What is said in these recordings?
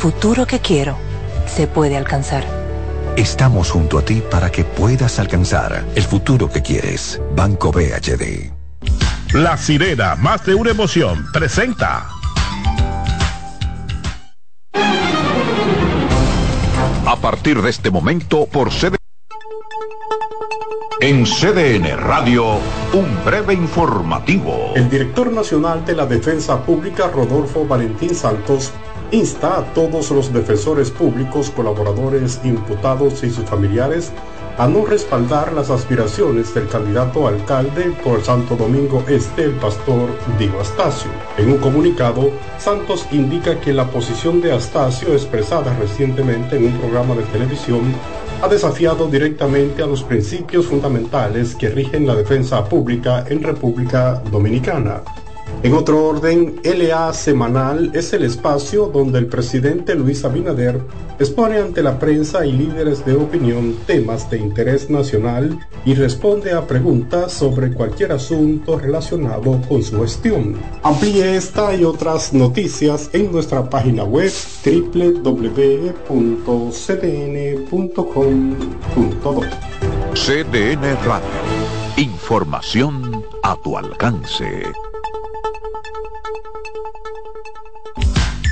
futuro que quiero se puede alcanzar. Estamos junto a ti para que puedas alcanzar el futuro que quieres. Banco BHD. La sirena, más de una emoción, presenta. A partir de este momento, por CDN. En CDN Radio, un breve informativo. El director nacional de la Defensa Pública, Rodolfo Valentín Santos, insta a todos los defensores públicos, colaboradores, imputados y sus familiares a no respaldar las aspiraciones del candidato alcalde por Santo Domingo Este, el pastor Diego Astacio. En un comunicado, Santos indica que la posición de Astacio, expresada recientemente en un programa de televisión, ha desafiado directamente a los principios fundamentales que rigen la defensa pública en República Dominicana. En otro orden, LA Semanal es el espacio donde el presidente Luis Abinader expone ante la prensa y líderes de opinión temas de interés nacional y responde a preguntas sobre cualquier asunto relacionado con su gestión. Amplíe esta y otras noticias en nuestra página web www.cdn.com.do. CDN Radio. Información a tu alcance.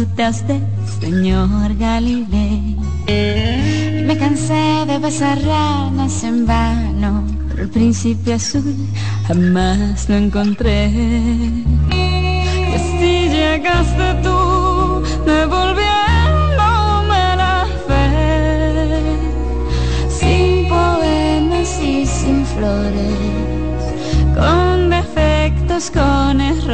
disfruté señor Galilei. Y me cansé de besar ranas en vano, pero el príncipe azul jamás lo encontré. Y así llegaste tú, devolviéndome la fe, sin poemas y sin flores, con defectos, con errores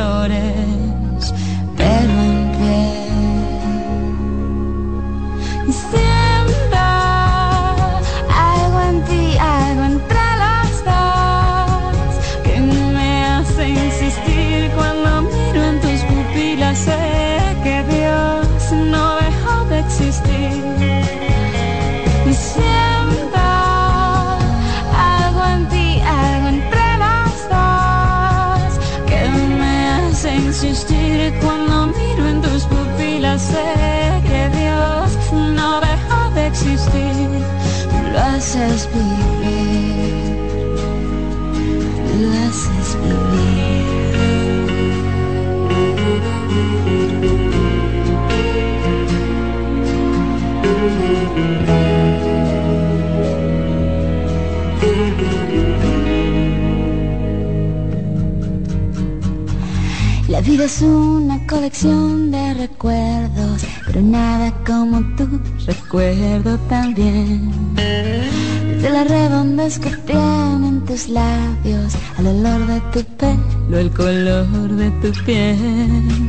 vida es una colección de recuerdos, pero nada como tu recuerdo también. Desde las redondas que tienen tus labios, al olor de tu pelo, el color de tu piel.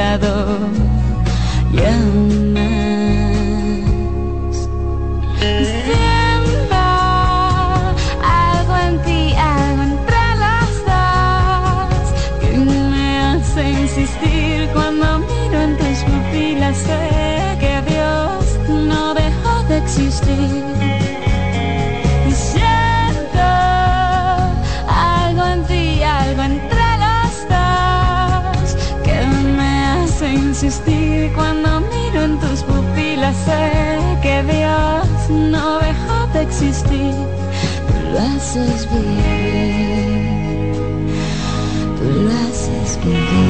jurado glasses be, glasses be.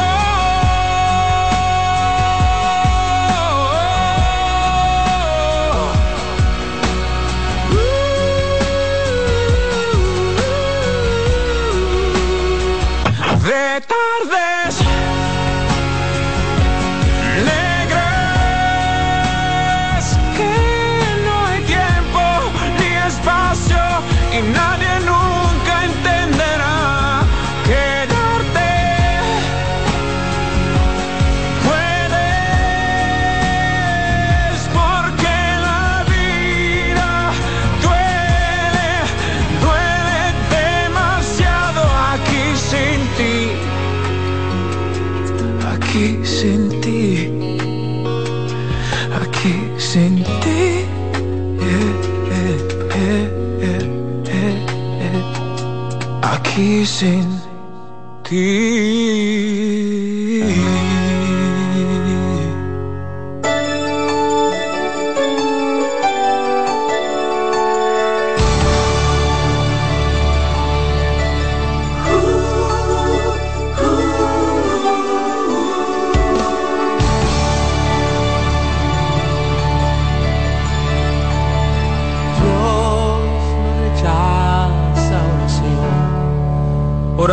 there. sin ti.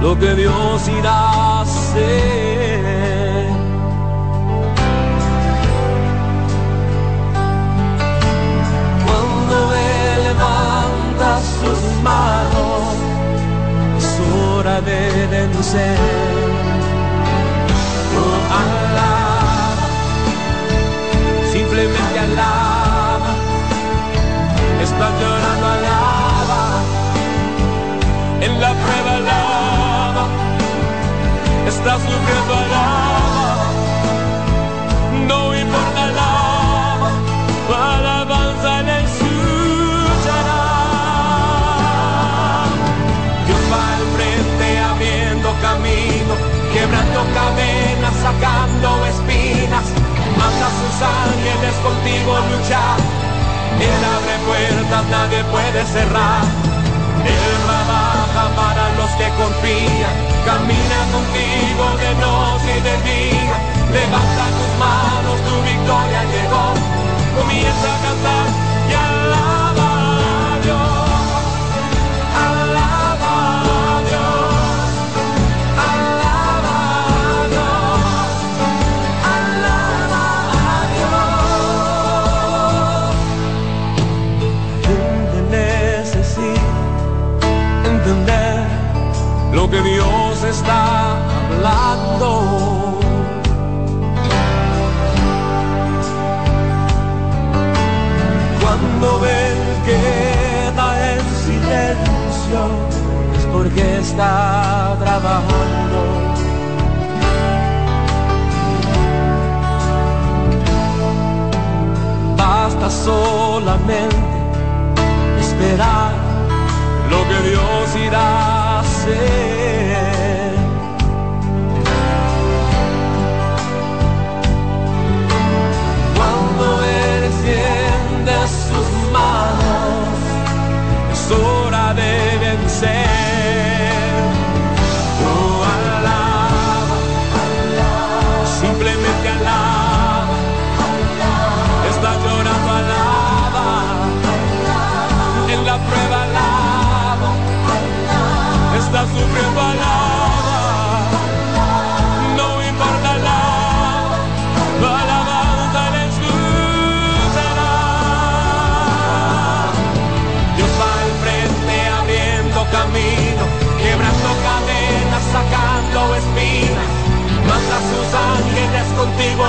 lo que Dios irá a hacer. Cuando Él levanta sus manos, es hora de vencer. Oh, alaba, simplemente alaba, estás llorando alaba, en la prueba Estás sufriendo. No importa, alaba. Tu alabanza le escuchará. Dios va al frente abriendo camino, quebrando cadenas, sacando espinas. Manda a sus ángeles contigo luchar. Él abre puertas, nadie puede cerrar. Él trabaja para los que confían. Camina contigo de noche y de día. Levanta tus manos, tu victoria llegó. Comienza a cantar y alaba a Dios. Alaba a Dios. Alaba a Dios. Alaba a Dios. Gente necesita entender lo que Dios está hablando. Cuando ven que da en silencio es porque está trabajando. Basta solamente esperar lo que Dios irá a hacer.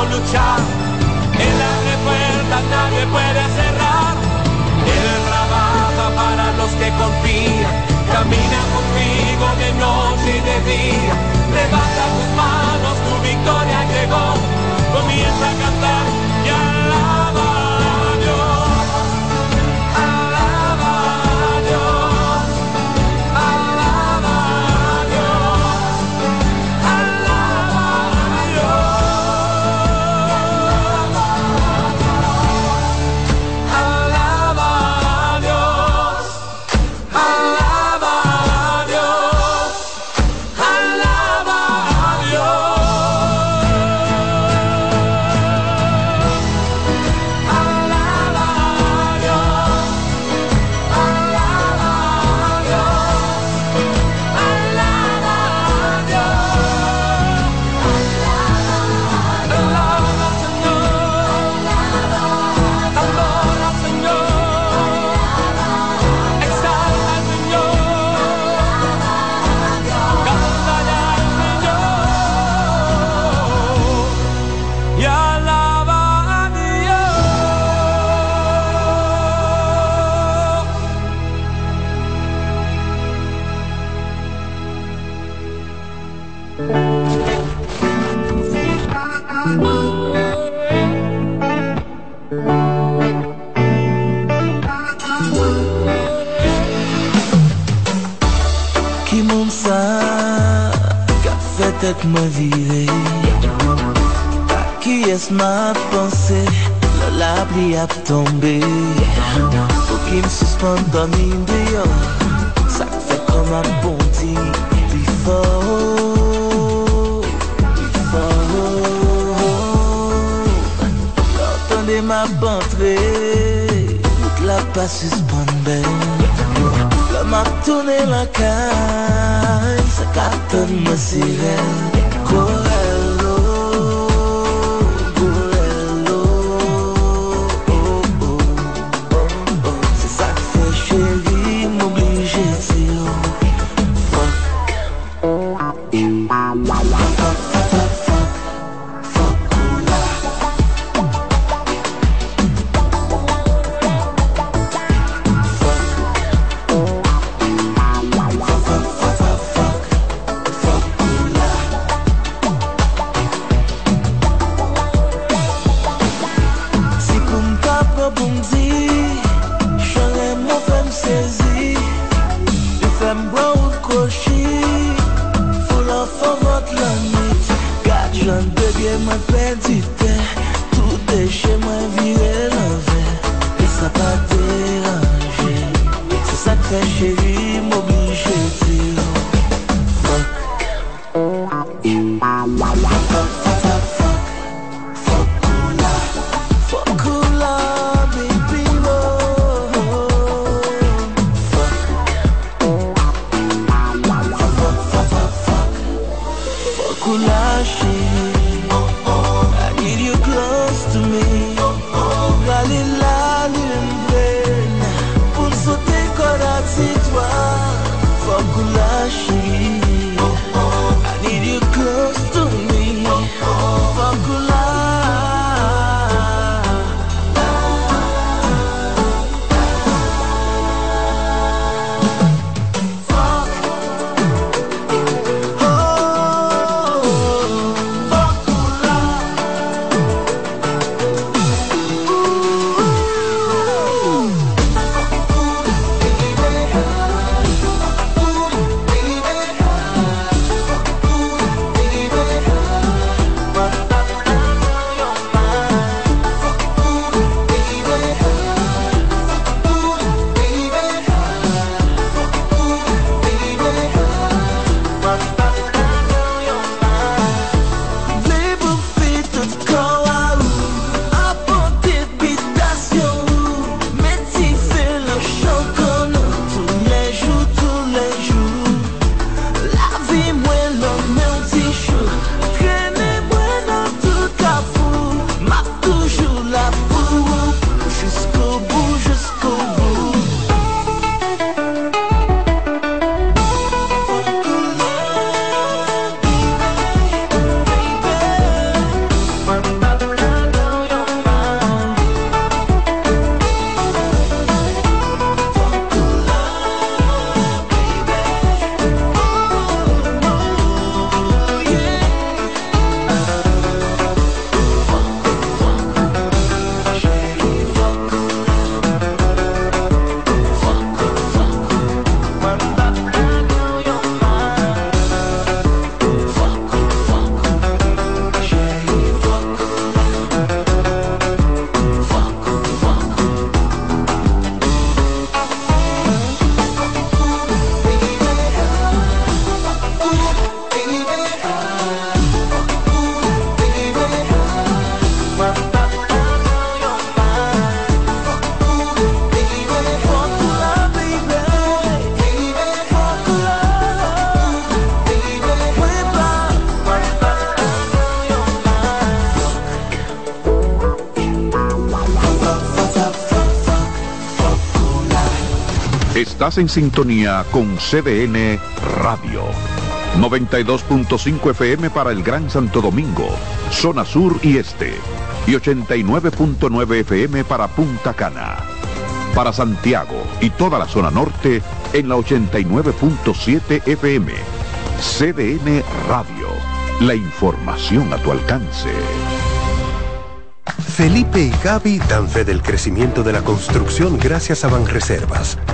Luchar. Él abre puertas, nadie puede cerrar. Él trabaja para los que confían. Camina contigo de noche y de día. Levanta tus manos, tu victoria llegó. Comienza a cantar que moi vivre A qui est-ce ma pensée? La pluie a tombé. Pour qui me suspend dans mine de yo Ça fait comme un bon dit Before Before Quand on est ma bantrée Toute la passe suspend belle Mamak tunay lakay sa En sintonía con CDN Radio. 92.5 FM para el Gran Santo Domingo, zona sur y este. Y 89.9 FM para Punta Cana. Para Santiago y toda la zona norte en la 89.7 FM. CDN Radio. La información a tu alcance. Felipe y Gaby dan fe del crecimiento de la construcción gracias a Banreservas.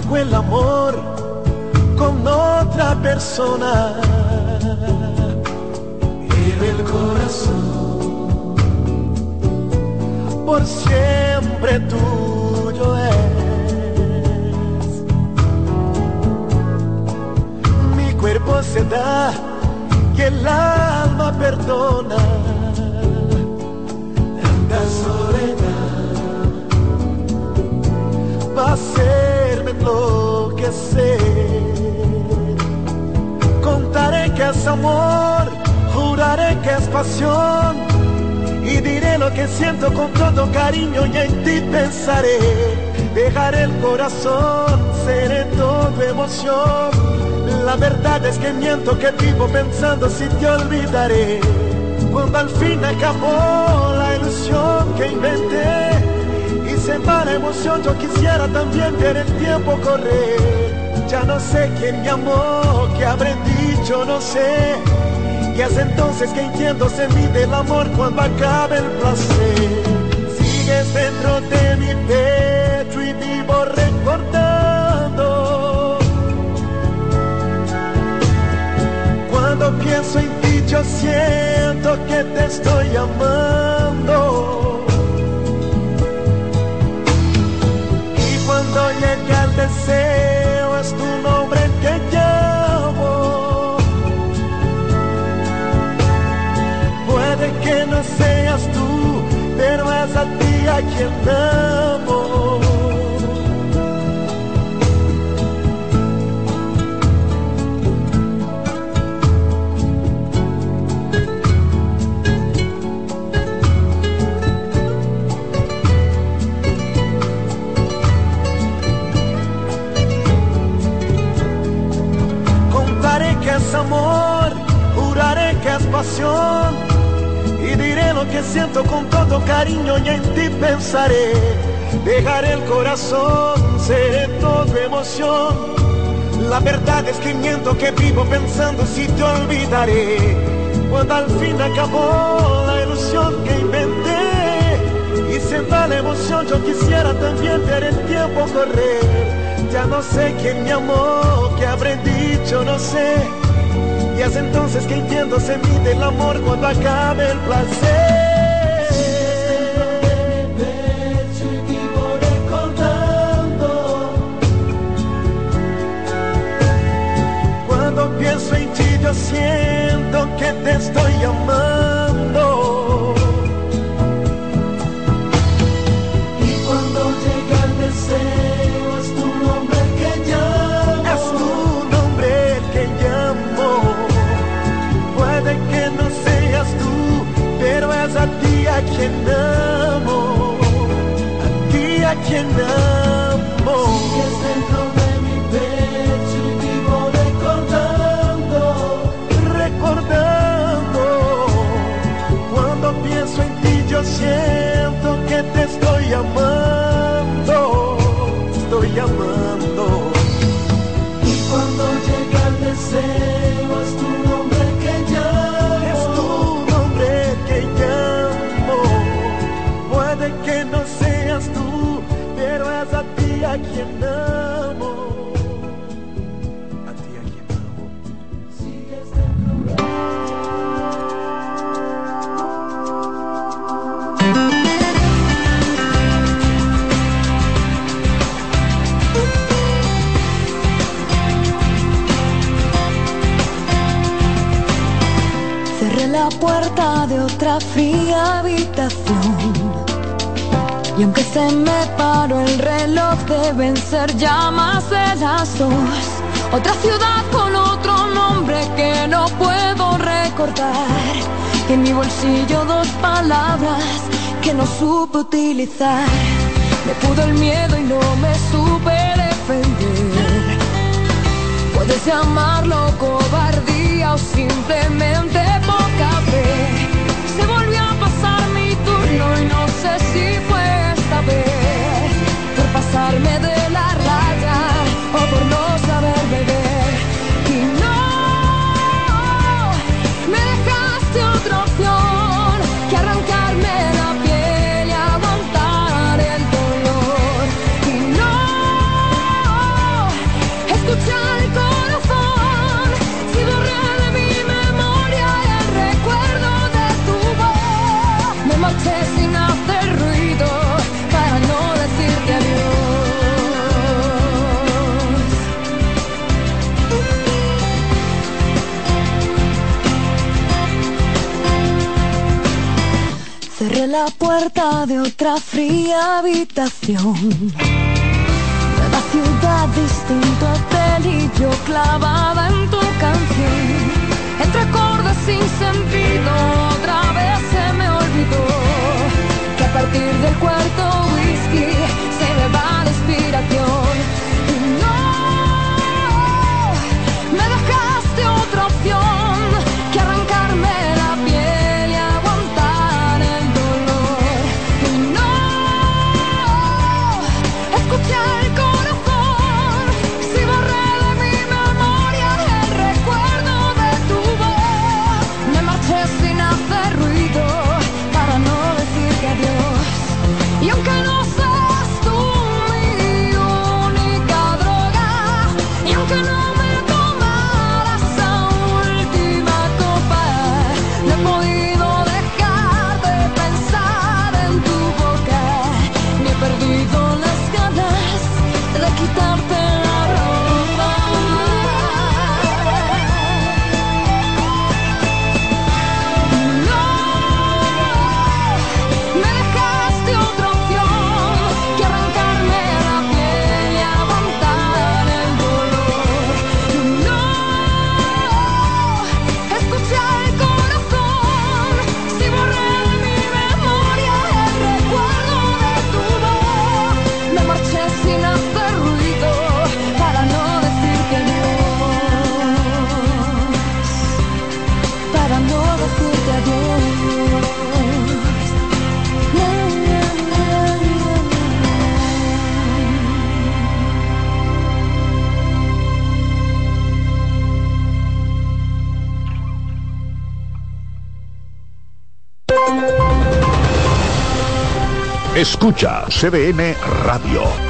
Hago el amor con otra persona. El corazón por siempre tuyo es. Mi cuerpo se da y el alma perdona. Tanta soledad va hacerme enloquecer. Contaré que es amor, juraré que es pasión. Y diré lo que siento con todo cariño y en ti pensaré. Dejaré el corazón, seré todo emoción. La verdad es que miento que vivo pensando si te olvidaré. Cuando al fin acabó la ilusión que inventé y se va la emoción, yo quisiera también ver el tiempo correr. Ya no sé quién me amó, qué habré dicho, no sé. Y es entonces que entiendo se mide el amor cuando acabe el placer. Sigues dentro de mi pecho y vivo recordando. Cuando pienso en ti yo siento que te estoy amando. El deseo es tu nombre que llamo. Puede que no seas tú, pero es a ti a quien amo. Es amor, juraré que es pasión y diré lo que siento con todo cariño y en ti pensaré. Dejaré el corazón, seré todo emoción. La verdad es que miento que vivo pensando si te olvidaré. Cuando al fin acabó la ilusión que inventé y se va la emoción, yo quisiera también ver el tiempo correr. Ya no sé quién me amó, qué habré dicho, no sé. Es entonces que entiendo se mide el amor cuando acabe el placer. Cuando pienso en ti yo siento que te estoy amando. De otra fría habitación. Y aunque se me paró el reloj, deben ser ya más de las dos. Otra ciudad con otro nombre que no puedo recordar. Y en mi bolsillo dos palabras que no supe utilizar. Me pudo el miedo y no me supe defender. Puedes llamarlo cobardía o simplemente no sé si fue esta vez por pasarme de la raya o por no saber beber. De otra fría habitación. Nueva ciudad, distinto hotel y yo clavada en tu canción. Entre acordes sin sentido, otra vez se me olvidó que a partir del cuarto whisky Escucha CDN Radio.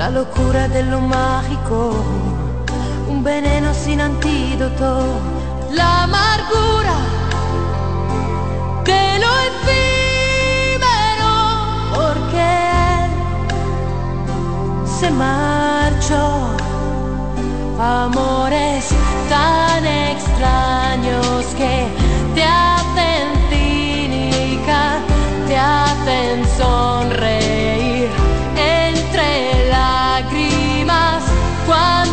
la locura de lo mágico, un veneno sin antídoto, la amargura de lo efímero, porque él se marchó, amores tan extraños que te hacen cínica, te hacen sonreír. Cuando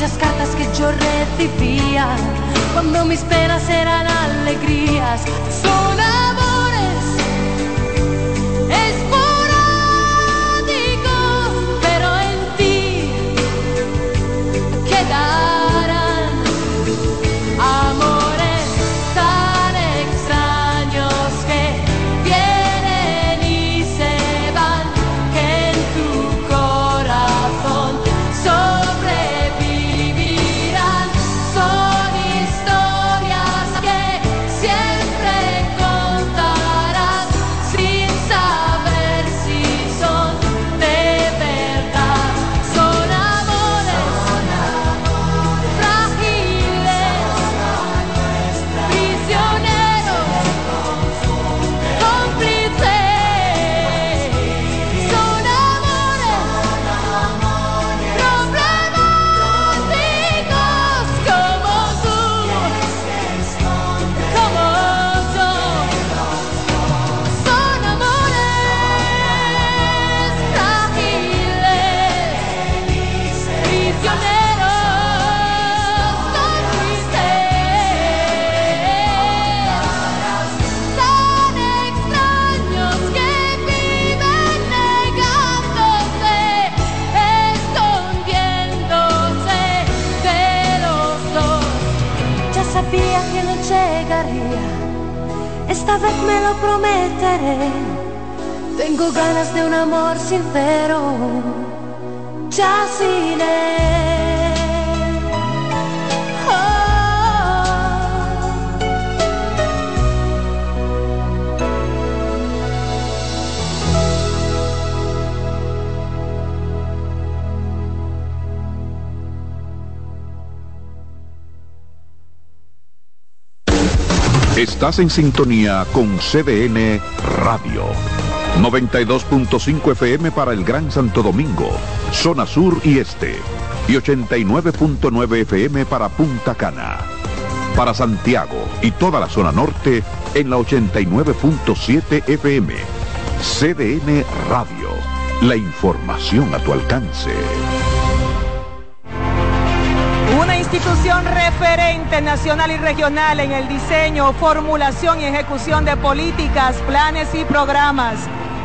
aquellas cartas que yo recibía cuando mis penas eran alegrías? Son Ganas de un amor sincero, ya sin él. Oh. Estás en sintonía con CDN Radio. 92.5 FM para el Gran Santo Domingo, zona sur y este. Y 89.9 FM para Punta Cana. Para Santiago y toda la zona norte en la 89.7 FM. CDN Radio. La información a tu alcance. Una institución referente nacional y regional en el diseño, formulación y ejecución de políticas, planes y programas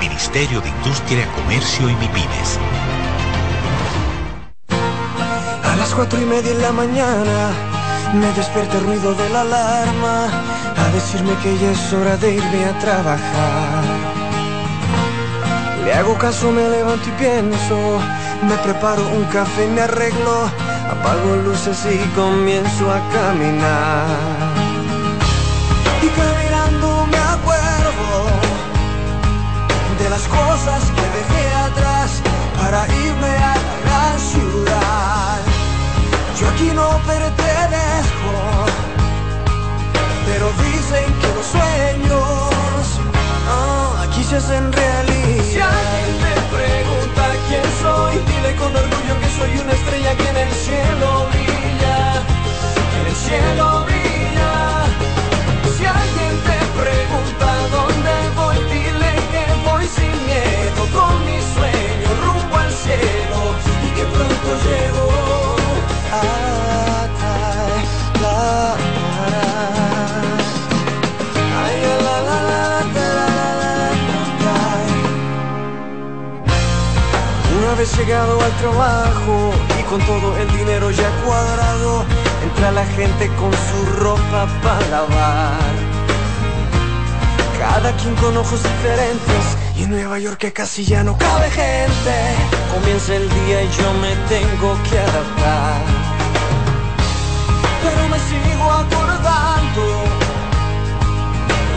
Ministerio de Industria, Comercio y MIPIMES. A las cuatro y media de la mañana me despierta el ruido de la alarma a decirme que ya es hora de irme a trabajar. Le hago caso, me levanto y pienso, me preparo un café y me arreglo, apago luces y comienzo a caminar. Las cosas que dejé atrás para irme a la ciudad. Yo aquí no pertenezco, pero dicen que los sueños ah, aquí se hacen realidad. Si alguien me pregunta quién soy, dile con orgullo que soy una estrella que en el cielo brilla, que en el cielo brilla. vez llegado al trabajo y con todo el dinero ya cuadrado, entra la gente con su ropa para lavar. Cada quien con ojos diferentes y en Nueva York casi ya no cabe gente. Comienza el día y yo me tengo que adaptar. Pero me sigo acordando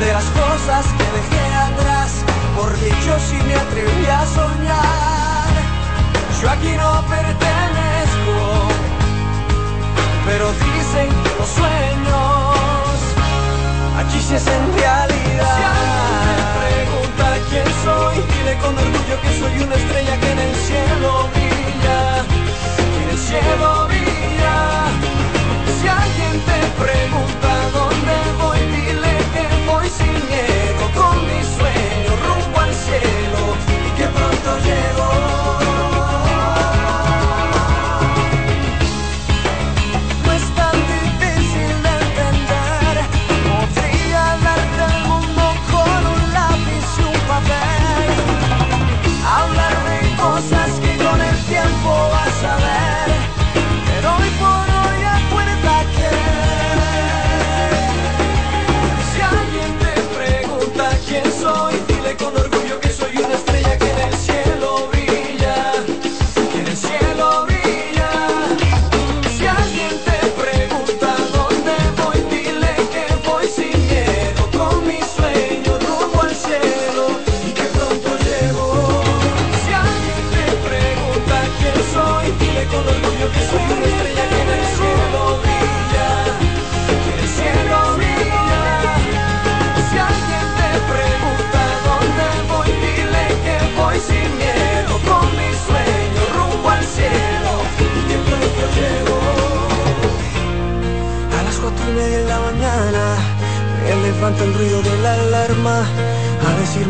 de las cosas que dejé atrás, porque yo sí me atreví a soñar. Yo aquí no pertenezco, pero dicen que los sueños aquí se hacen realidad.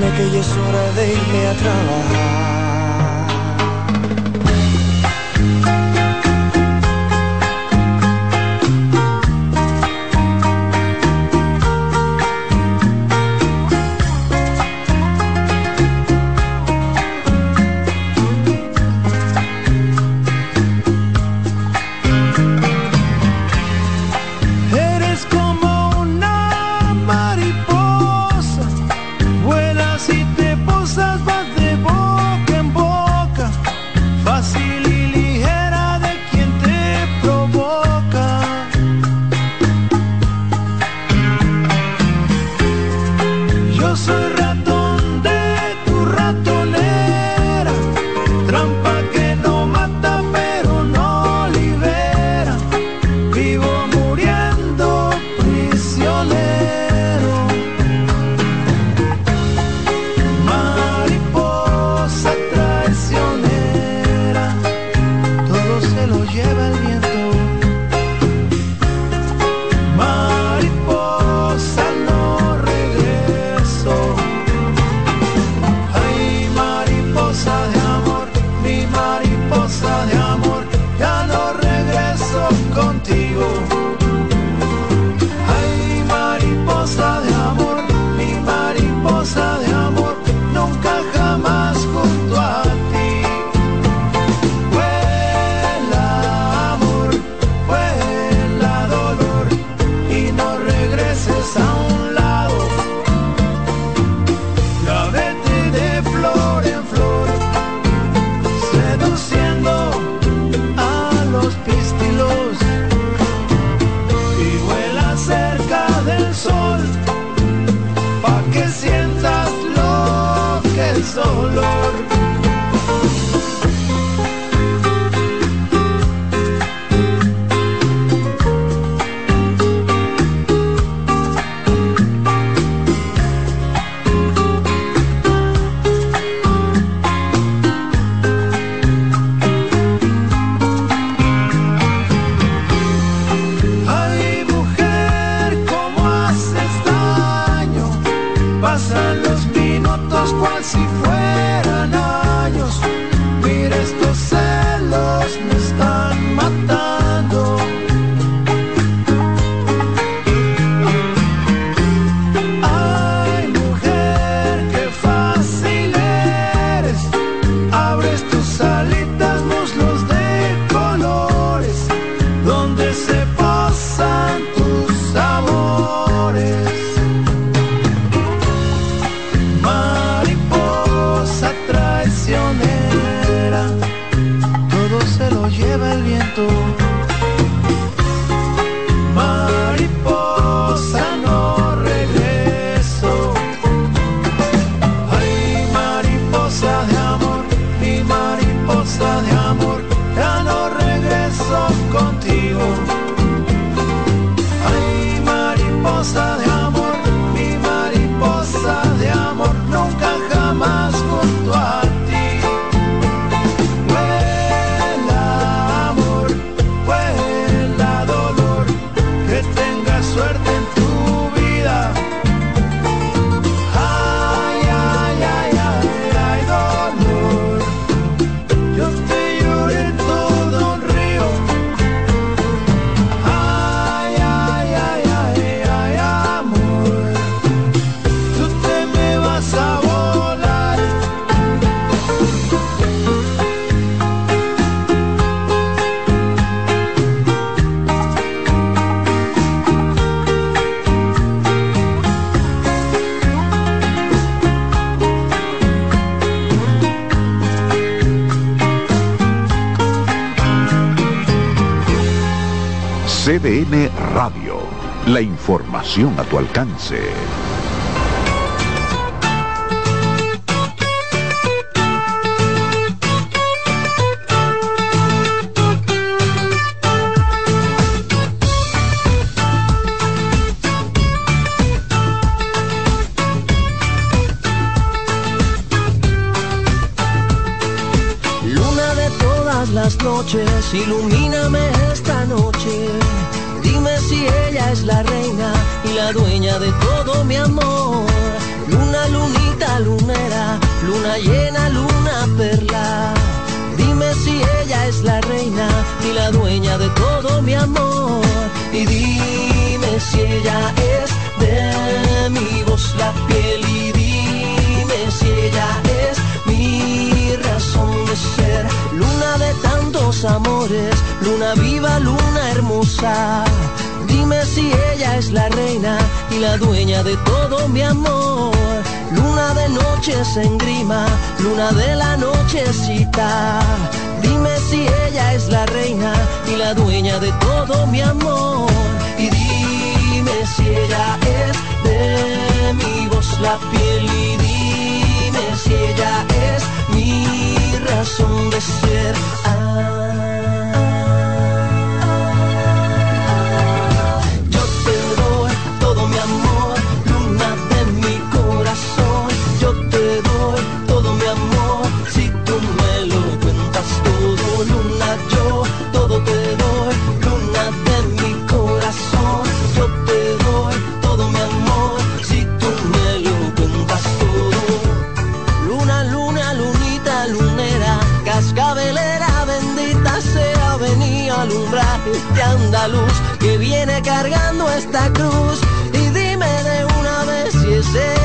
dime que ya es hora de irme a trabajar. se for. a tu alcance. en grima, luna de la nochecita. Dime si ella es la reina y la dueña de todo mi amor. Y dime si ella es de mi voz la piel y dime si ella es mi razón de ser. Ah. luz que viene cargando esta cruz. Y dime de una vez si es él.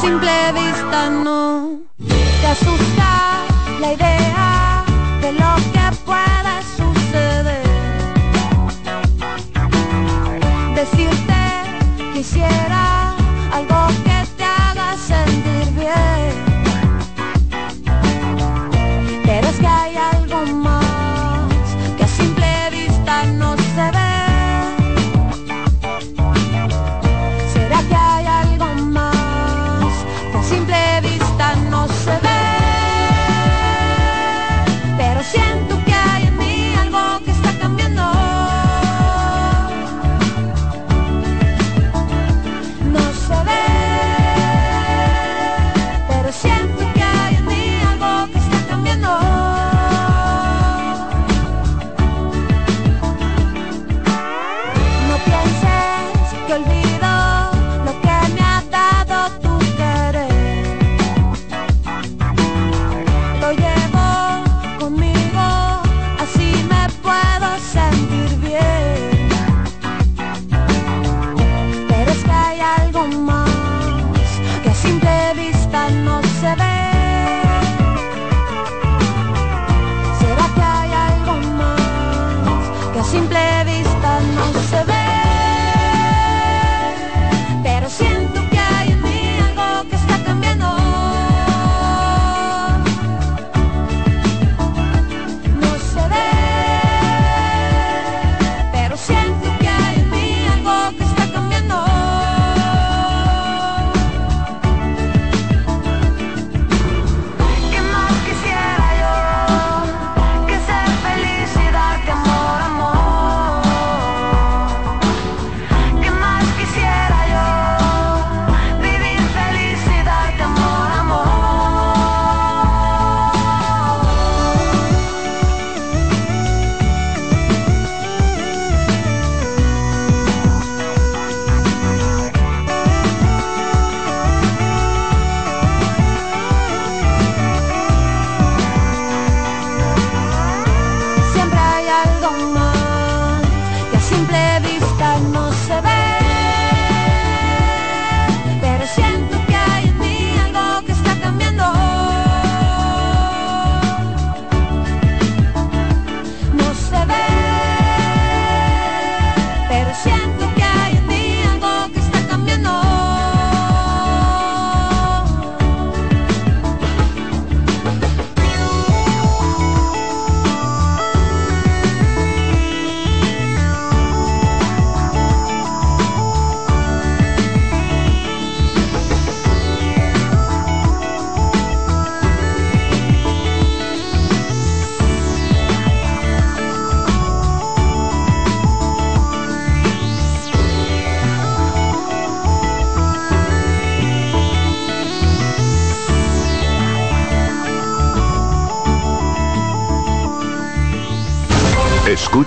simple vista no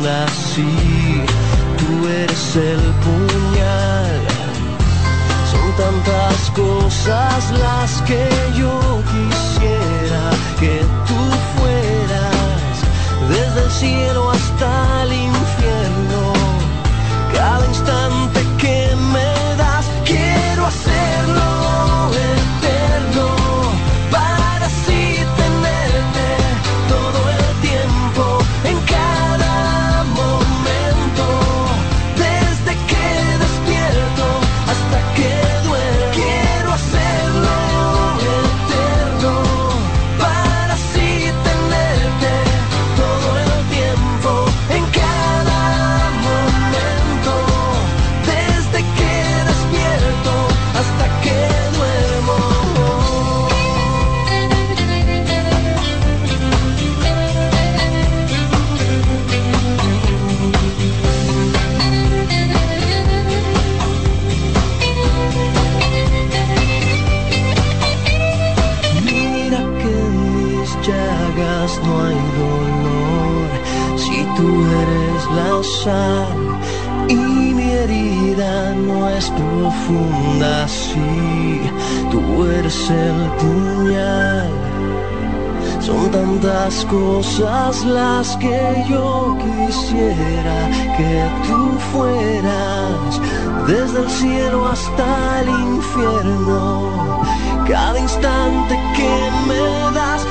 Profunda, sí, tú eres el puñal. Son tantas cosas las que yo quisiera que tú fueras desde el cielo profunda, sí, tú eres el puñal. Son tantas cosas las que yo quisiera que tú fueras desde el cielo hasta el infierno. Cada instante que me das,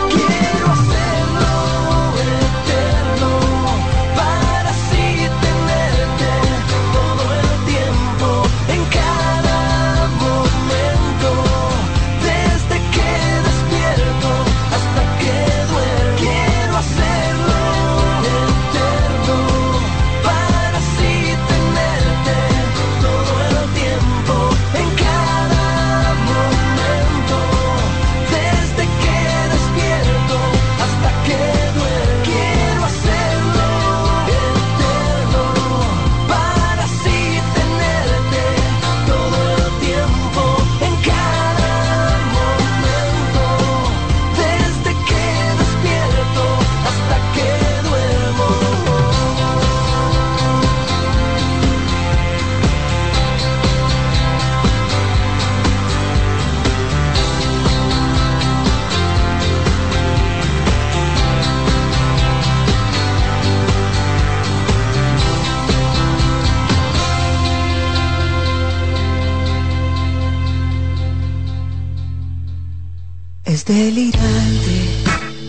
delirante,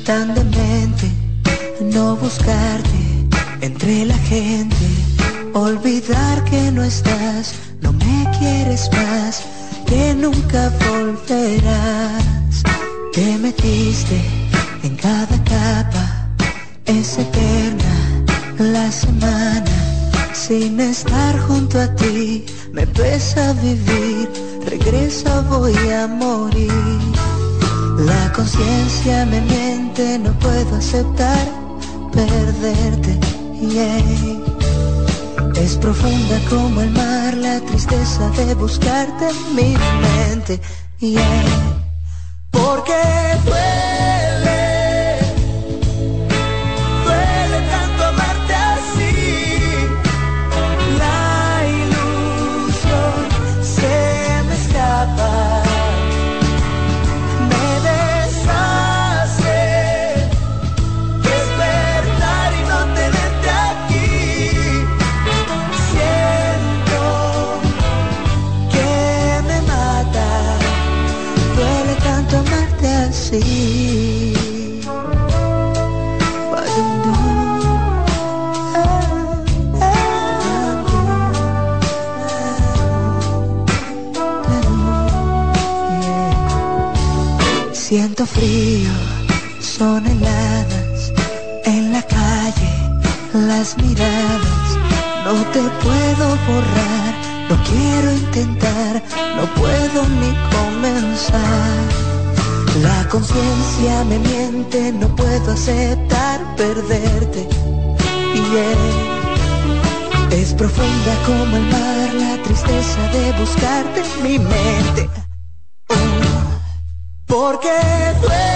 tan demente, no buscarte entre la gente, olvidar que no estás, no me quieres más, que nunca volverás. Te metiste en cada capa, es eterna la semana, sin estar junto a ti, me pesa vivir, regresa voy a morir. La conciencia me miente, no puedo aceptar perderte. yeah. Es profunda como el mar, la tristeza de buscarte en mi mente. yeah. Intentar, no puedo ni comenzar. La conciencia me miente, no puedo aceptar perderte. Yeah. Es profunda como el mar, la tristeza de buscarte en mi mente. Oh, porque duele,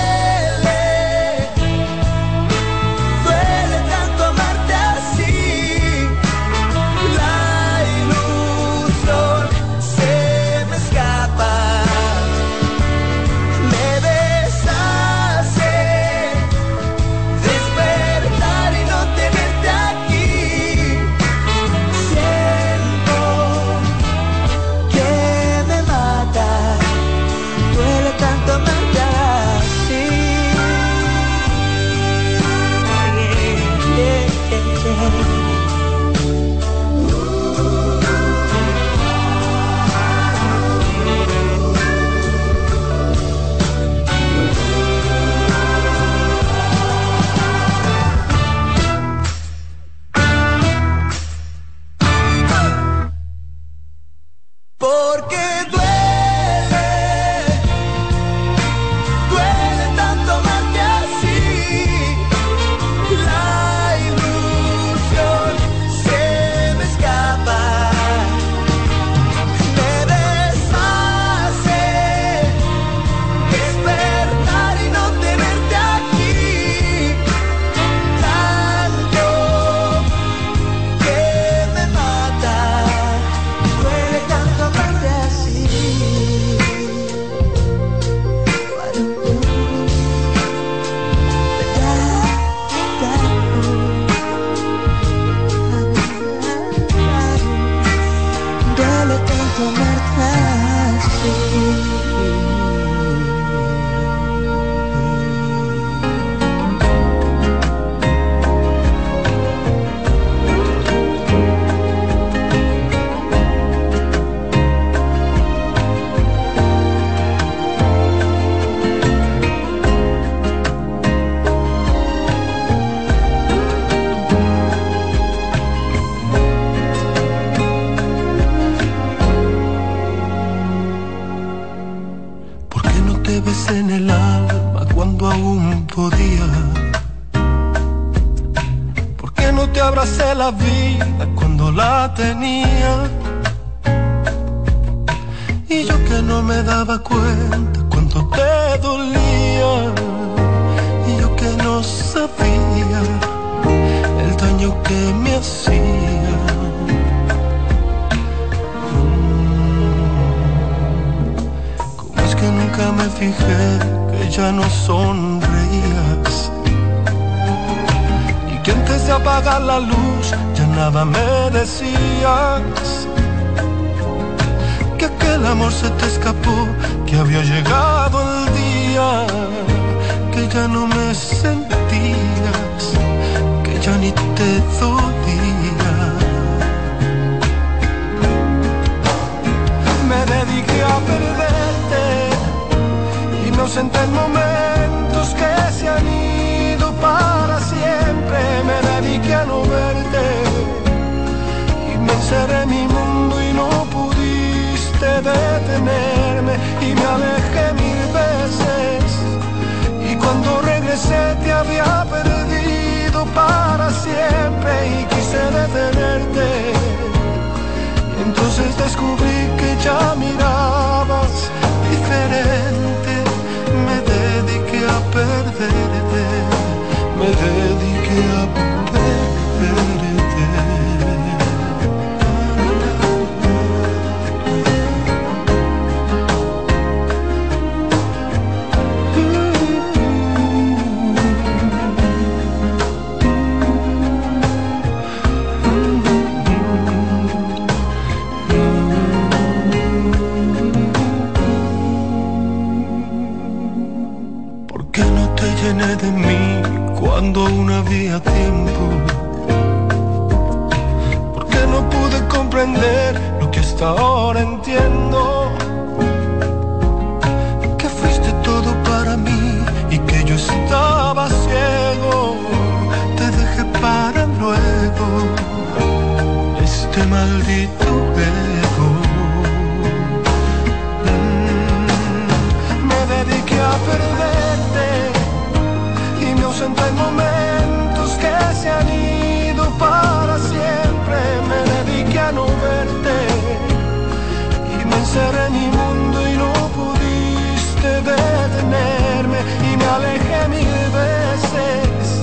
amor se te escapó, que había llegado el día, que ya no me sentías, que ya ni te dolía. me dediqué a perderte ausenté en momentos que se han ido para siempre. Me dediqué a no verte y me encerré en mi mundo y no pudiste detenerme y me alejé mil veces y cuando regresé te había perdido para siempre y quise detenerte. Entonces descubrí que ya mirabas diferente. Me dediqué a perderte. Me dediqué a de mí cuando aún había tiempo. Porque no pude comprender lo que hasta ahora entiendo. Que fuiste todo para mí y que yo estaba ciego. Te dejé para luego este maldito. mi mundo y no pudiste detenerme. Y me alejé mil veces.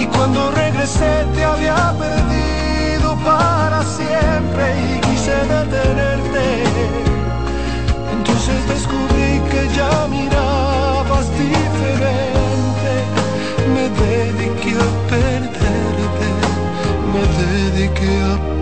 Y cuando regresé te había perdido para siempre y quise detenerte. Entonces descubrí que ya mirabas diferente. Me dediqué a perderte. Me dediqué a perderte.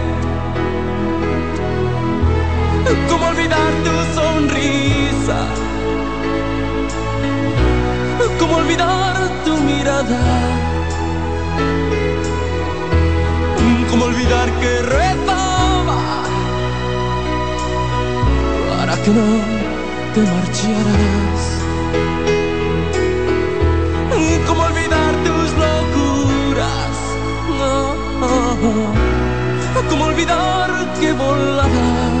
¿Cómo olvidar tu sonrisa? ¿Cómo olvidar tu mirada? ¿Cómo olvidar que rezaba para que no te marcharas? ¿Cómo olvidar tus locuras? ¿Cómo olvidar que volabas?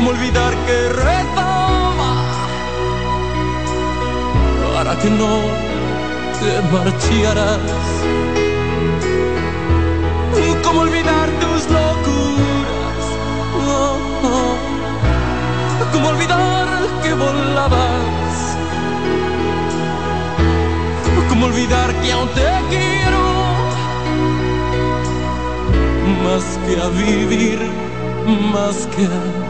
¿Cómo olvidar que rezaba para que no te marcharas? ¿Cómo olvidar tus locuras? ¿Cómo olvidar que volabas? ¿Cómo olvidar que aún te quiero? Más que a vivir, más que a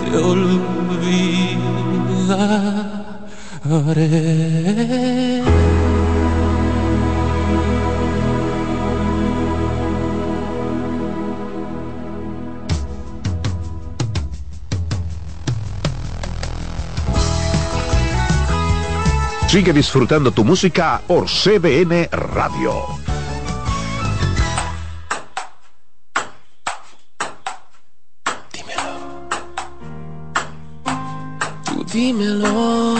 Te olvidaré. Sigue disfrutando tu música por CBN Radio. Dímelo,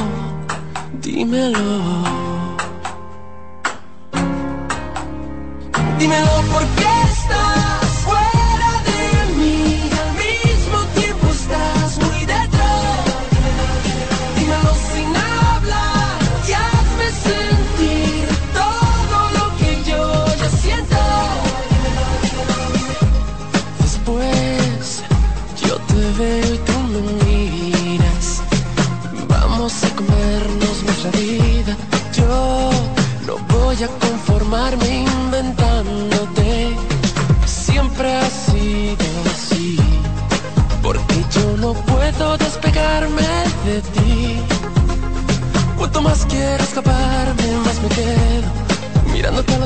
dímelo. Dímelo por qué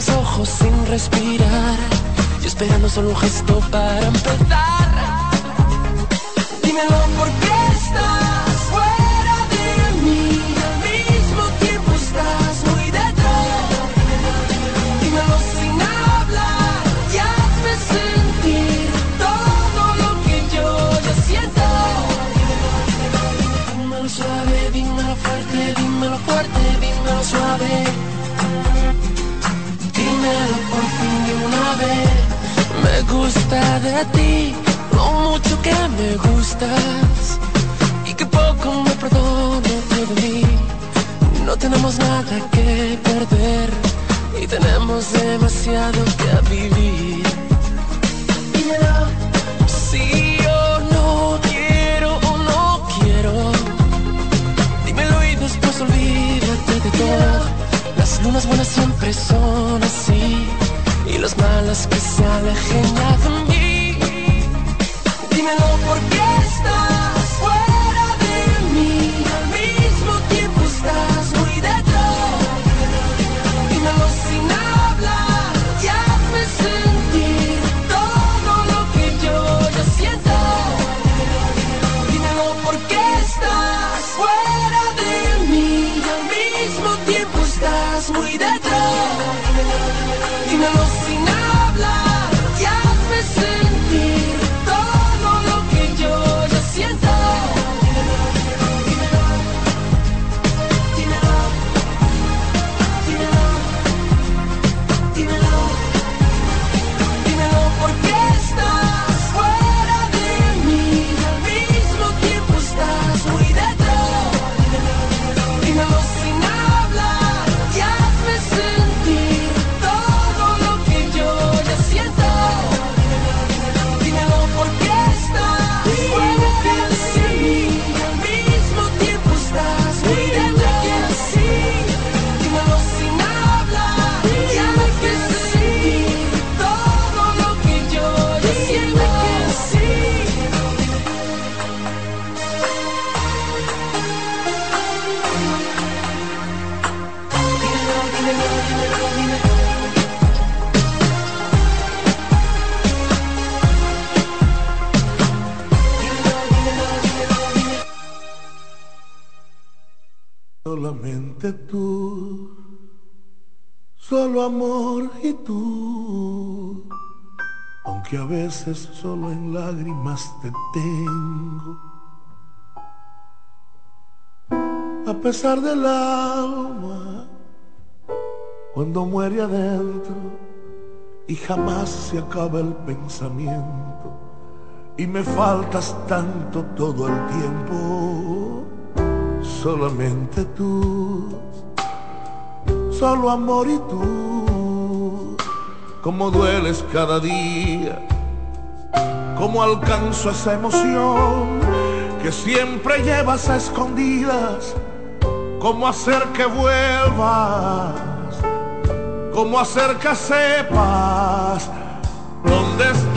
ojos sin respirar. Y esperando solo un gesto para empezar. Dímelo por gusta de ti, lo mucho que me gustas. Y que poco me perdono de mí. No tenemos nada que perder y tenemos demasiado que vivir. Dímelo si yo no quiero o no quiero. Dímelo y después olvídate de todo. Las lunas buenas siempre son así y las malas que se alejen. Tú, solo amor y tú, aunque a veces solo en lágrimas te tengo. A pesar del alma, cuando muere adentro y jamás se acaba el pensamiento y me faltas tanto todo el tiempo solamente tú, solo amor y tú, como dueles cada día, como alcanzo esa emoción que siempre llevas a escondidas, cómo hacer que vuelvas, cómo hacer que sepas dónde está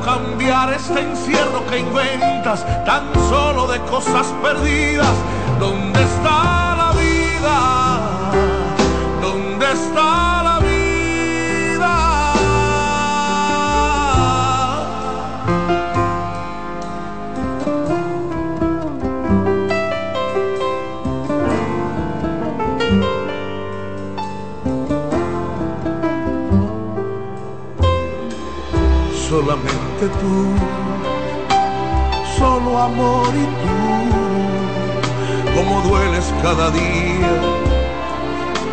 cambiar este encierro que inventas tan solo de cosas perdidas? ¿Dónde está la vida? ¿Dónde está tú, solo amor y tú, cómo dueles cada día,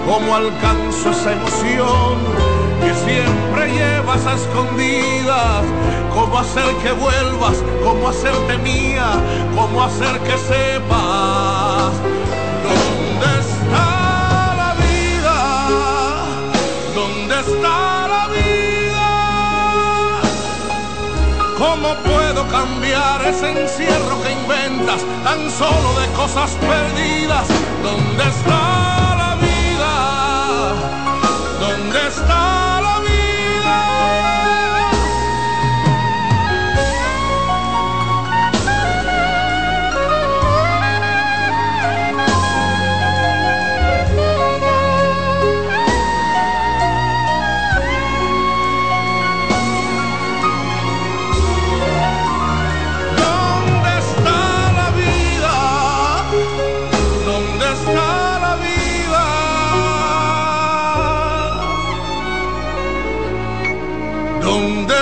cómo alcanzo esa emoción que siempre llevas a escondidas, cómo hacer que vuelvas, cómo hacerte mía, cómo hacer que sepas ¿Cómo puedo cambiar ese encierro que inventas tan solo de cosas perdidas? ¿Dónde está la vida? ¿Dónde está la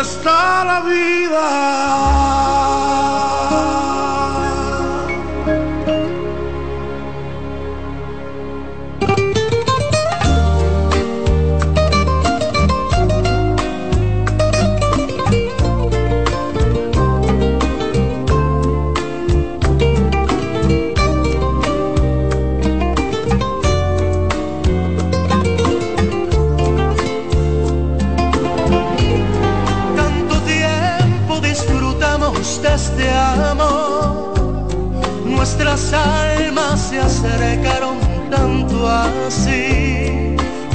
está la vida?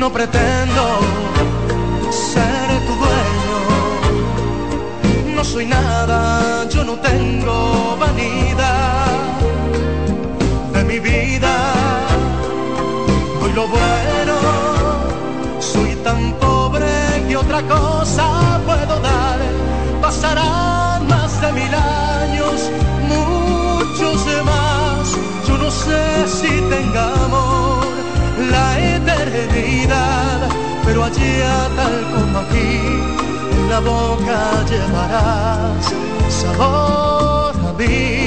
No pretendo ser tu dueño, no soy nada, yo no tengo vanidad de mi vida hoy lo bueno. Soy tan pobre que otra cosa puedo dar. Pasarán más de mil años, muchos más. Yo no sé si tengamos pero allá tal como aquí, en la boca llevarás sabor a mí.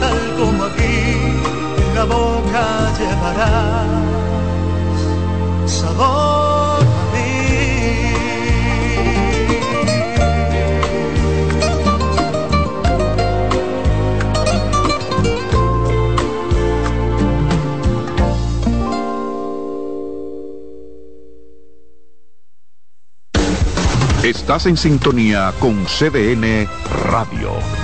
tal como aquí en la boca llevarás sabor a mí. Estás en sintonía con CDN Radio.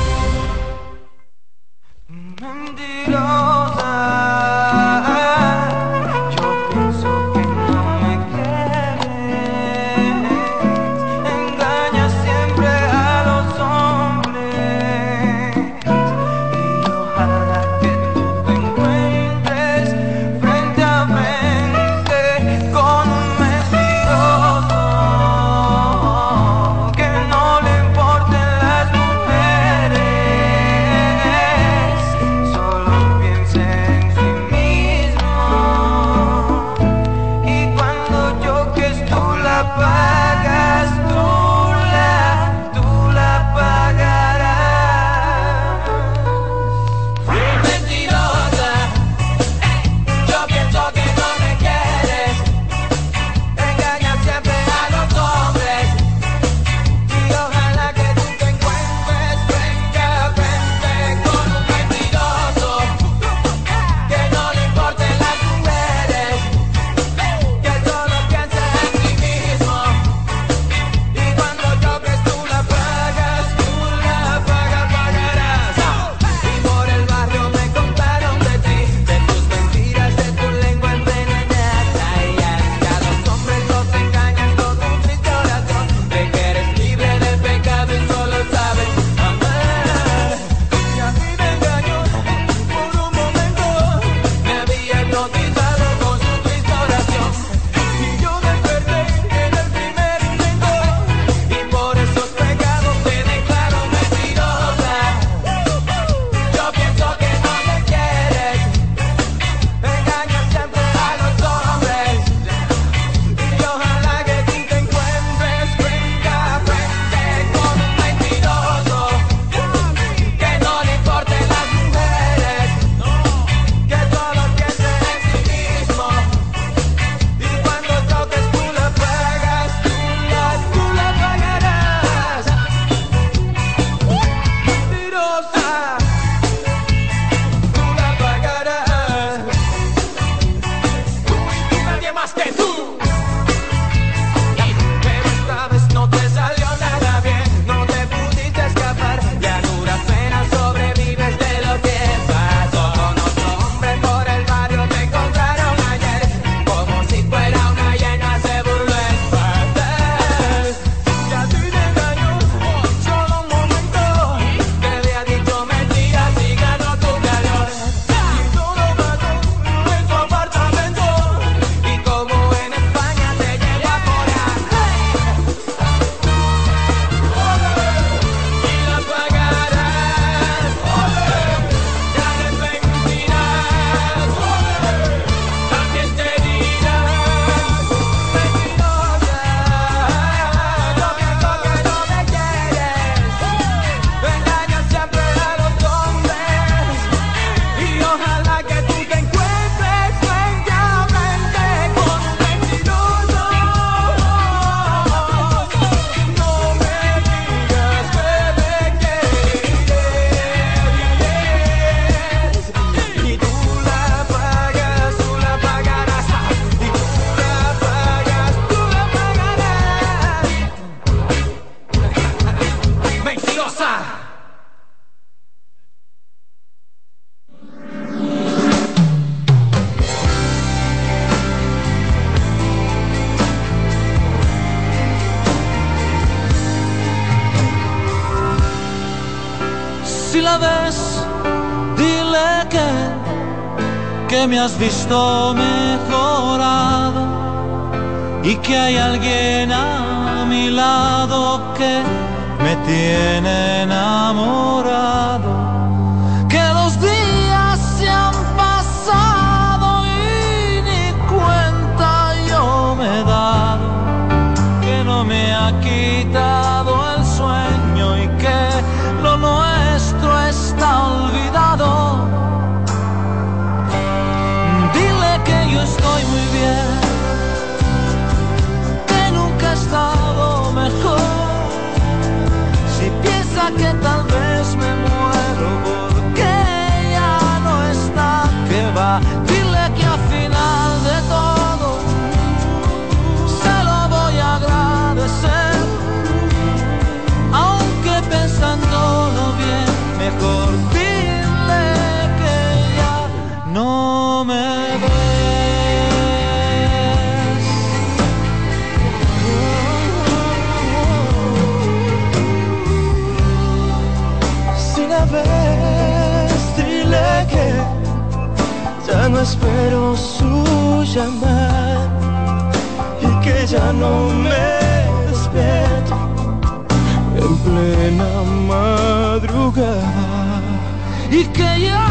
me has visto mejorado y que hay alguien a mi lado que me tiene espero su llamar y que ya no me despierto en plena madrugada y que ya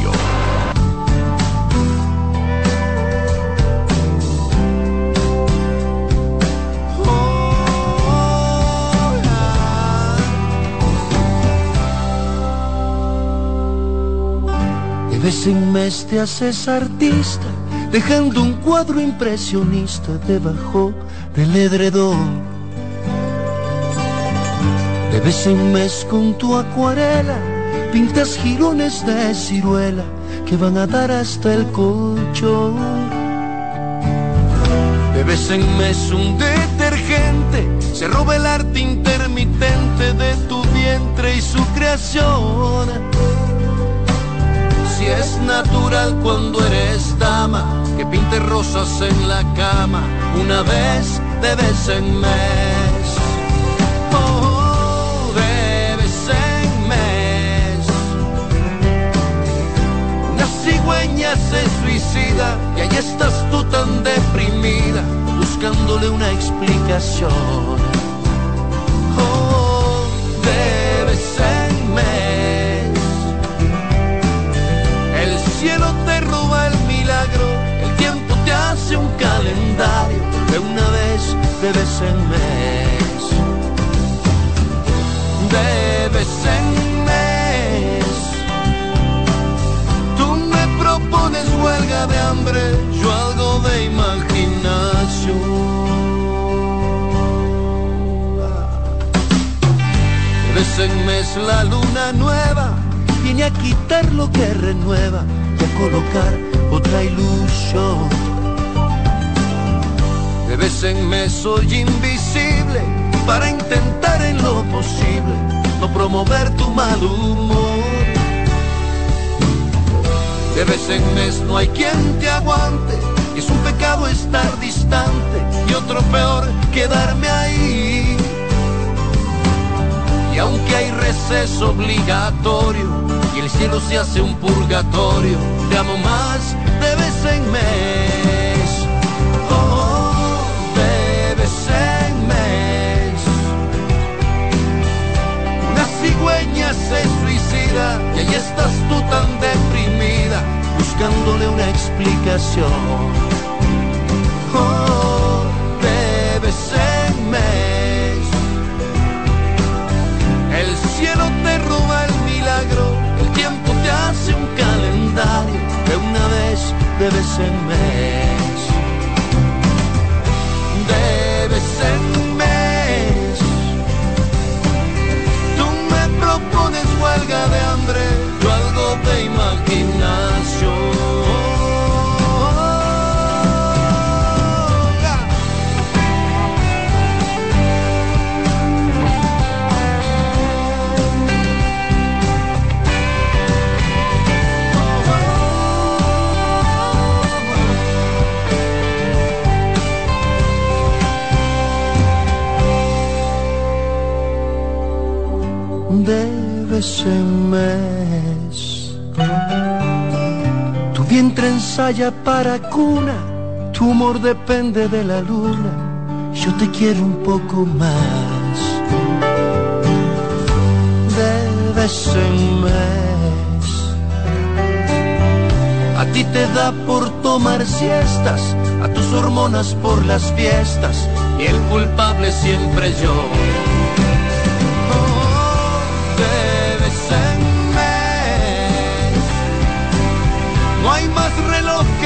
Vez en mes te haces artista, dejando un cuadro impresionista debajo del edredón. De vez en mes con tu acuarela, pintas jirones de ciruela que van a dar hasta el colchón. De vez en mes un detergente se roba el arte intermitente de tu vientre y su creación. Si es natural cuando eres dama, que pinte rosas en la cama una vez de vez en mes. Oh, de vez en mes. Una cigüeña se suicida y ahí estás tú tan deprimida, buscándole una explicación. Cielo te roba el milagro, el tiempo te hace un calendario de una vez, de vez en mes. De vez en mes. Tú me propones huelga de hambre, yo algo de imaginación. De vez en mes la luna nueva viene a quitar lo que renueva colocar otra ilusión. De vez en mes soy invisible para intentar en lo posible no promover tu mal humor. De vez en mes no hay quien te aguante y es un pecado estar distante y otro peor quedarme ahí. Y aunque hay receso obligatorio y el cielo se hace un purgatorio, te amo más de vez en mes. Oh, de vez en mes. Una cigüeña se suicida y ahí estás tú tan deprimida, buscándole una explicación. Oh, de vez en mes. El cielo te roba de vez en mes. De vez en mes. Tú me propones huelga de hambre, yo algo de imaginación. En mes. Tu vientre ensaya para cuna, tu amor depende de la luna. Yo te quiero un poco más. De en mes. A ti te da por tomar siestas, a tus hormonas por las fiestas, y el culpable siempre yo.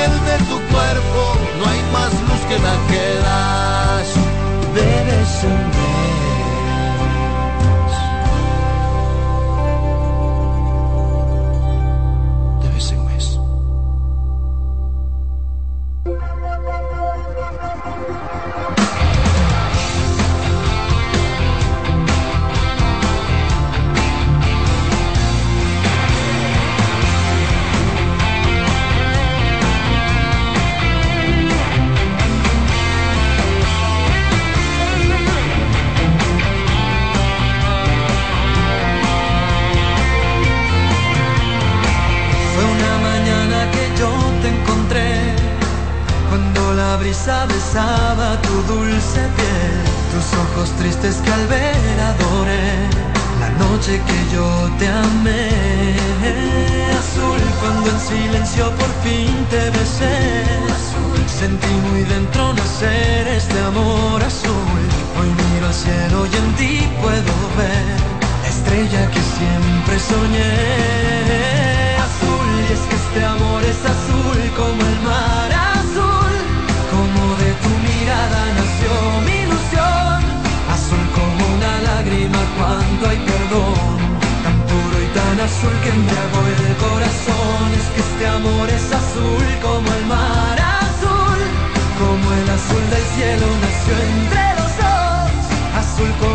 Reloj que el de tu cuerpo, no hay más luz que la que das. De vez que siempre soñé. Azul y es que este amor es azul como el mar azul, como de tu mirada nació mi ilusión, azul como una lágrima cuando hay perdón, tan puro y tan azul que embriagó el corazón, es que este amor es azul como el mar azul, como el azul del cielo nació entre los dos, azul como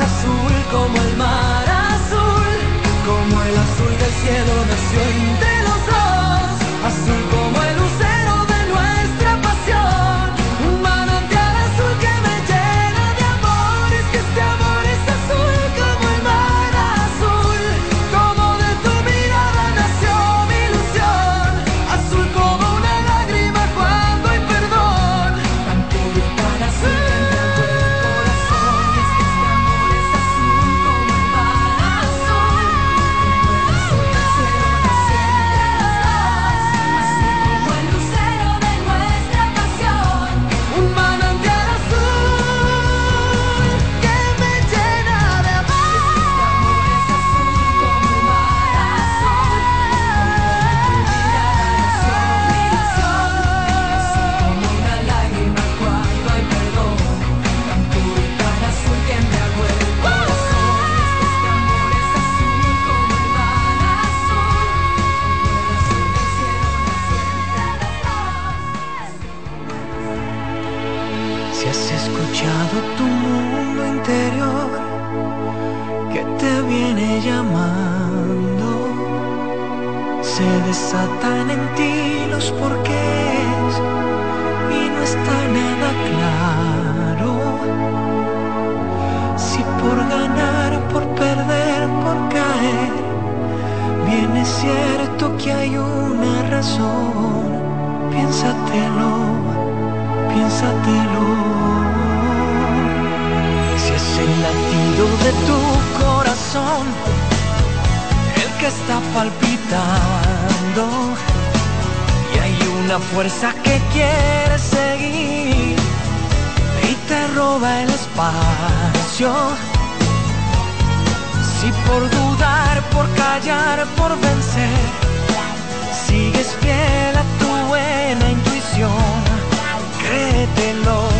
azul como el mar azul, como el azul del cielo nació de tu corazón el que está palpitando y hay una fuerza que quiere seguir y te roba el espacio. Si por dudar, por callar, por vencer, sigues fiel a tu buena intuición, créetelo.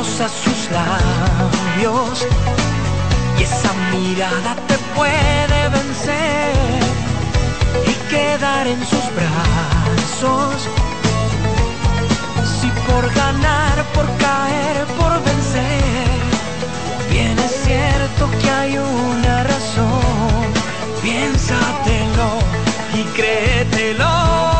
Rozas sus labios y esa mirada te puede vencer y quedar en sus brazos. Si por ganar, por caer, por vencer, bien es cierto que hay una razón, piénsatelo y créetelo.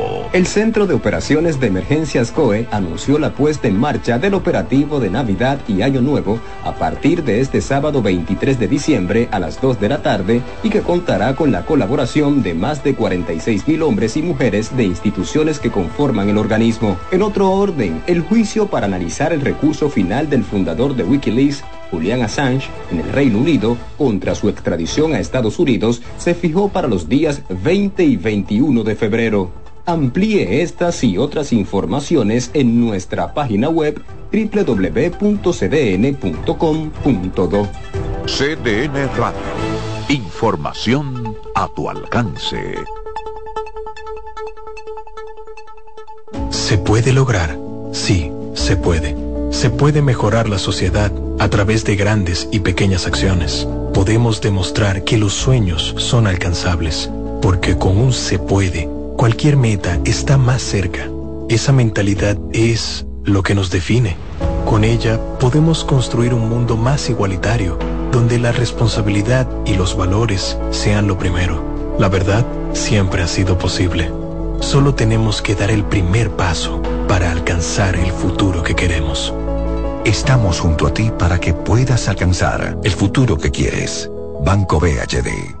El Centro de Operaciones de Emergencias COE anunció la puesta en marcha del operativo de Navidad y Año Nuevo a partir de este sábado 23 de diciembre a las 2 de la tarde y que contará con la colaboración de más de 46 mil hombres y mujeres de instituciones que conforman el organismo. En otro orden, el juicio para analizar el recurso final del fundador de Wikileaks, Julian Assange, en el Reino Unido contra su extradición a Estados Unidos se fijó para los días 20 y 21 de febrero. Amplíe estas y otras informaciones en nuestra página web www.cdn.com.do. CDN Radio. Información a tu alcance. ¿Se puede lograr? Sí, se puede. Se puede mejorar la sociedad a través de grandes y pequeñas acciones. Podemos demostrar que los sueños son alcanzables, porque con un se puede, cualquier meta está más cerca. Esa mentalidad es lo que nos define. Con ella podemos construir un mundo más igualitario, donde la responsabilidad y los valores sean lo primero. La verdad siempre ha sido posible. Solo tenemos que dar el primer paso para alcanzar el futuro que queremos. Estamos junto a ti para que puedas alcanzar el futuro que quieres. Banco BHD.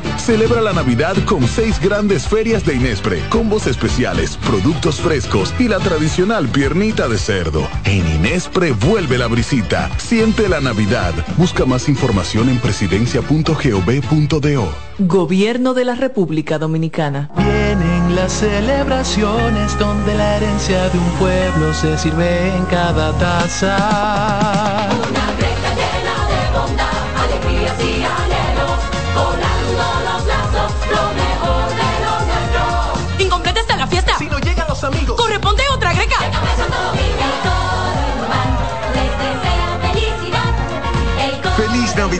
Celebra la Navidad con seis grandes ferias de Inespre, combos especiales, productos frescos y la tradicional piernita de cerdo. En Inespre vuelve la brisita. Siente la Navidad. Busca más información en presidencia.gov.do. Gobierno de la República Dominicana. Vienen las celebraciones donde la herencia de un pueblo se sirve en cada taza.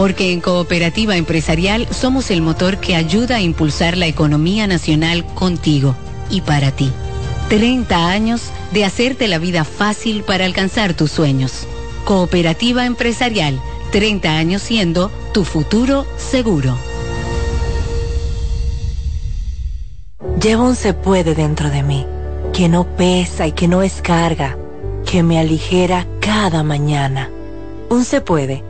Porque en Cooperativa Empresarial somos el motor que ayuda a impulsar la economía nacional contigo. y para ti. 30 años de hacerte la vida fácil para alcanzar tus sueños. Cooperativa empresarial, 30 años siendo tu futuro seguro. Llevo un se puede dentro de mí, que no pesa y que no es carga, que me aligera cada mañana. Un se puede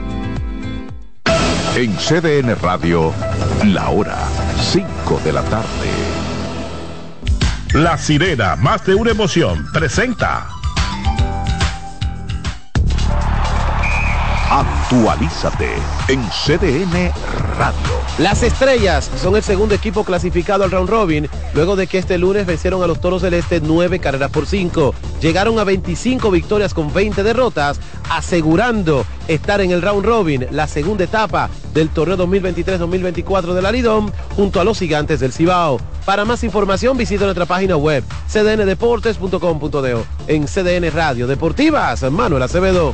En CDN Radio, la hora 5 de la tarde. La sirena, más de una emoción, presenta. Actualízate en CDN Radio. Las estrellas son el segundo equipo clasificado al round robin luego de que este lunes vencieron a los toros del este nueve carreras por cinco. Llegaron a 25 victorias con 20 derrotas, asegurando estar en el round robin, la segunda etapa del torneo 2023-2024 del Aridón, junto a los gigantes del Cibao. Para más información visita nuestra página web cdndeportes.com.de en CDN Radio Deportivas, Manuel Acevedo.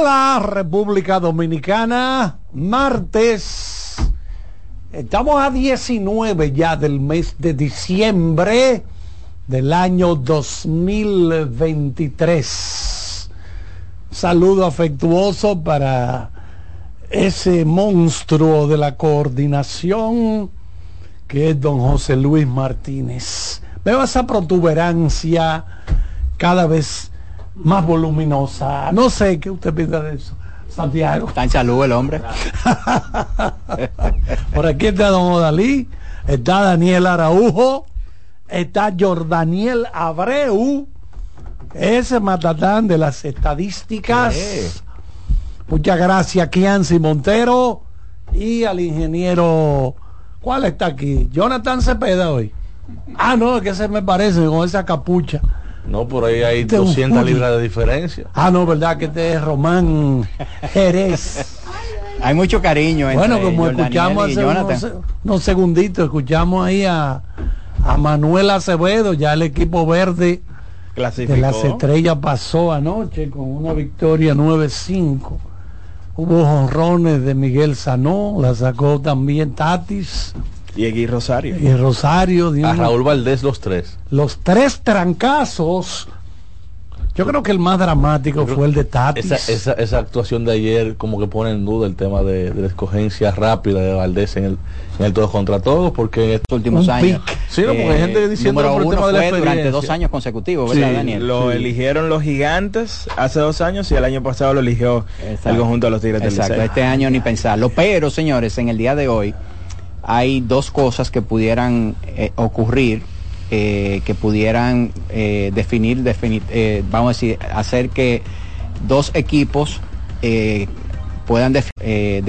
Hola República Dominicana, martes, estamos a 19 ya del mes de diciembre del año 2023. Saludo afectuoso para ese monstruo de la coordinación que es don José Luis Martínez. Veo esa protuberancia cada vez más voluminosa. No sé qué usted piensa de eso. Santiago. Está en salud el hombre. Por aquí está Don Odalí, está Daniel Araujo, está Jordaniel Abreu, ese matatán de las estadísticas. Muchas gracias, Kianci Montero y al ingeniero. ¿Cuál está aquí? Jonathan Cepeda hoy. Ah, no, es que se me parece con esa capucha. No, por ahí hay Este es un 200 Julio. libras de diferencia. Ah, no, ¿verdad? Que este es Román Jerez. Hay mucho cariño entre Bueno, como Jordaniel escuchamos hace unos, unos segunditos, escuchamos ahí a, a Manuel Acevedo, ya el equipo verde Clasificó. de las estrellas pasó anoche con una victoria 9-5. Hubo honrones de Miguel Sanó, la sacó también Tatis Y Rosario. y Rosario. A Raúl Valdés los tres. los tres trancazos Yo creo que el más dramático fue el de Tatis. Esa, esa, esa actuación de ayer como que pone en duda el tema de, de la escogencia rápida de Valdés en el, en el todos contra todos, porque en estos últimos años. Sí, no, porque hay gente diciendo número por el uno tema de la fue durante dos años consecutivos, ¿verdad, Sí, Daniel? lo Sí. eligieron los gigantes hace dos años y el año pasado lo eligió el conjunto de los Tigres del Exacto, Licey. este año ni pensarlo. Pero, señores, en el día de hoy hay dos cosas que pudieran eh, ocurrir, eh, que pudieran eh, definir, definir vamos a decir, hacer que dos equipos puedan definir